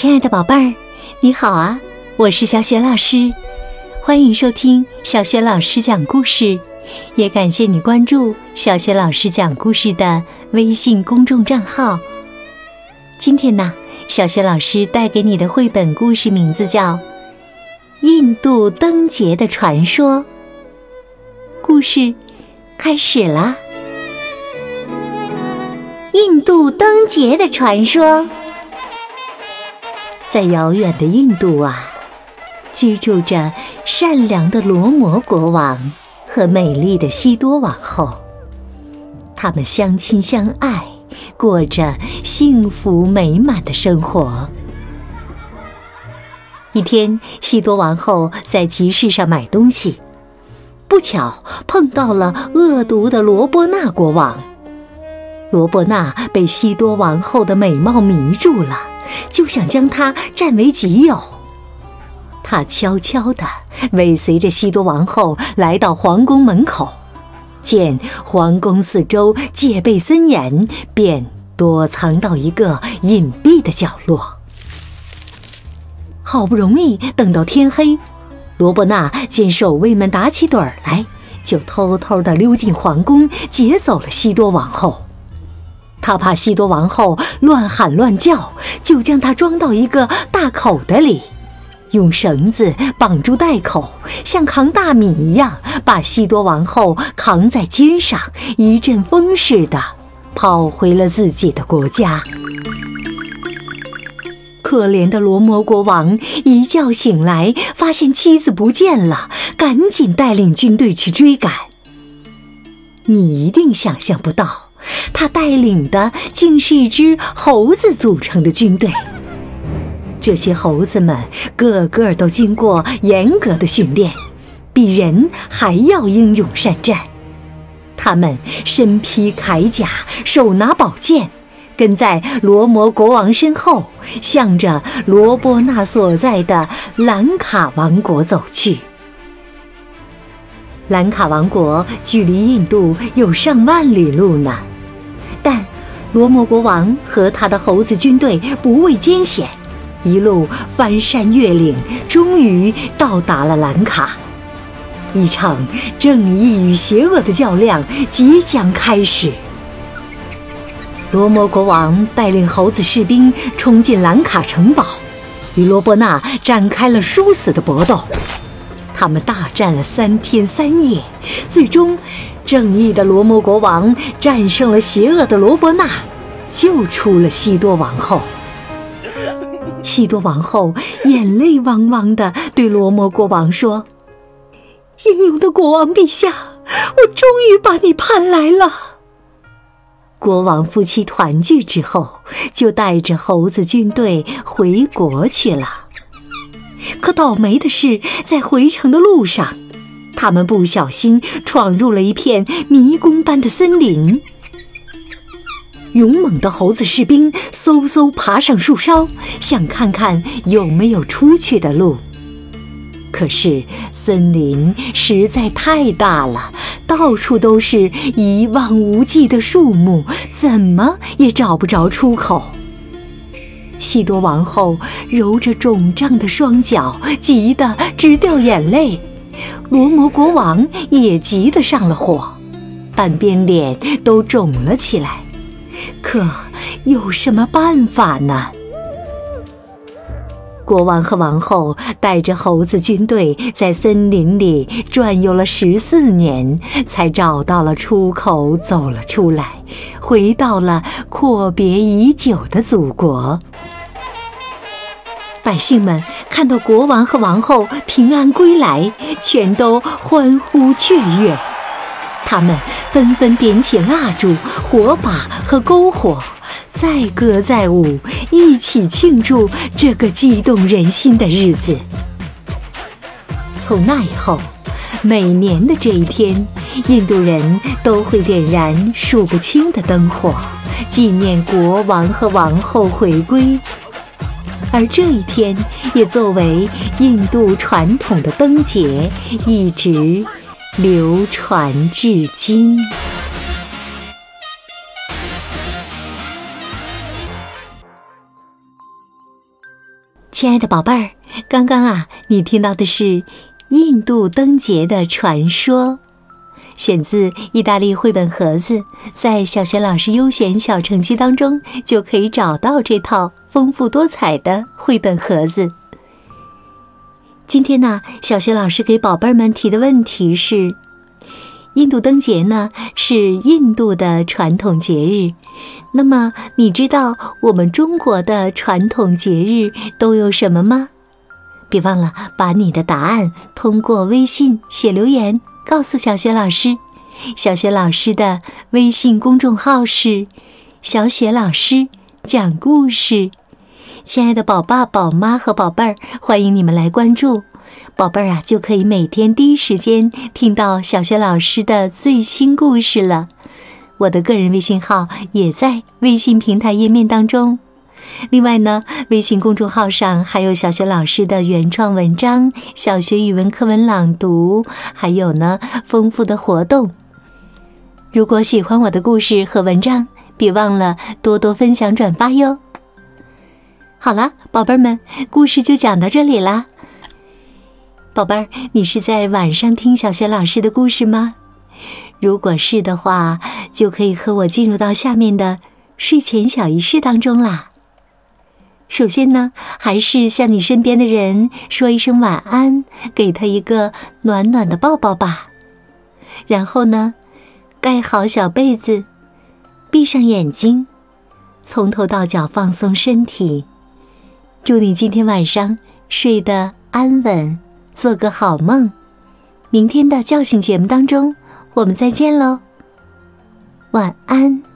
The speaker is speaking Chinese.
亲爱的宝贝儿，你好啊！我是小雪老师，欢迎收听小雪老师讲故事，也感谢你关注小雪老师讲故事的微信公众账号。今天呢，小雪老师带给你的绘本故事名字叫《印度灯节的传说》。故事开始了，《印度灯节的传说》。在遥远的印度啊，居住着善良的罗摩国王和美丽的西多王后。他们相亲相爱，过着幸福美满的生活。一天，西多王后在集市上买东西，不巧碰到了恶毒的罗波那国王。罗伯纳被西多王后的美貌迷住了，就想将她占为己有。他悄悄地尾随着西多王后来到皇宫门口，见皇宫四周戒备森严，便躲藏到一个隐蔽的角落。好不容易等到天黑，罗伯纳见守卫们打起盹儿来，就偷偷地溜进皇宫，劫走了西多王后。他怕西多王后乱喊乱叫，就将她装到一个大口袋里，用绳子绑住袋口，像扛大米一样把西多王后扛在肩上，一阵风似的跑回了自己的国家。可怜的罗摩国王一觉醒来，发现妻子不见了，赶紧带领军队去追赶。你一定想象不到。他带领的竟是一支猴子组成的军队。这些猴子们个个都经过严格的训练，比人还要英勇善战。他们身披铠甲，手拿宝剑，跟在罗摩国王身后，向着罗波那所在的兰卡王国走去。兰卡王国距离印度有上万里路呢。但罗摩国王和他的猴子军队不畏艰险，一路翻山越岭，终于到达了兰卡。一场正义与邪恶的较量即将开始。罗摩国王带领猴子士兵冲进兰卡城堡，与罗伯纳展开了殊死的搏斗。他们大战了三天三夜，最终。正义的罗摩国王战胜了邪恶的罗伯纳，救出了西多王后。西多王后眼泪汪汪地对罗摩国王说：“英勇的国王陛下，我终于把你盼来了。”国王夫妻团聚之后，就带着猴子军队回国去了。倒霉的是，在回程的路上。他们不小心闯入了一片迷宫般的森林，勇猛的猴子士兵嗖嗖爬上树梢，想看看有没有出去的路。可是森林实在太大了，到处都是一望无际的树木，怎么也找不着出口。西多王后揉着肿胀的双脚，急得直掉眼泪。罗摩国王也急得上了火，半边脸都肿了起来。可有什么办法呢？国王和王后带着猴子军队在森林里转悠了十四年，才找到了出口，走了出来，回到了阔别已久的祖国。百姓们看到国王和王后平安归来，全都欢呼雀跃。他们纷纷点起蜡烛、火把和篝火，载歌载舞，一起庆祝这个激动人心的日子。从那以后，每年的这一天，印度人都会点燃数不清的灯火，纪念国王和王后回归。而这一天也作为印度传统的灯节，一直流传至今。亲爱的宝贝儿，刚刚啊，你听到的是印度灯节的传说，选自意大利绘本盒子，在小学老师优选小程序当中就可以找到这套丰富多彩的绘本盒子。今天呢，小学老师给宝贝们提的问题是：印度灯节呢是印度的传统节日。那么你知道我们中国的传统节日都有什么吗？别忘了把你的答案通过微信写留言告诉小雪老师。小雪老师的微信公众号是“小雪老师讲故事”。亲爱的宝爸、宝妈和宝贝儿，欢迎你们来关注。宝贝儿啊，就可以每天第一时间听到小雪老师的最新故事了。我的个人微信号也在微信平台页面当中。另外呢，微信公众号上还有小学老师的原创文章、小学语文课文朗读，还有呢丰富的活动。如果喜欢我的故事和文章，别忘了多多分享转发哟。好了，宝贝儿们，故事就讲到这里啦。宝贝儿，你是在晚上听小学老师的故事吗？如果是的话，就可以和我进入到下面的睡前小仪式当中啦。首先呢，还是向你身边的人说一声晚安，给他一个暖暖的抱抱吧。然后呢，盖好小被子，闭上眼睛，从头到脚放松身体。祝你今天晚上睡得安稳，做个好梦。明天的叫醒节目当中。我们再见喽，晚安。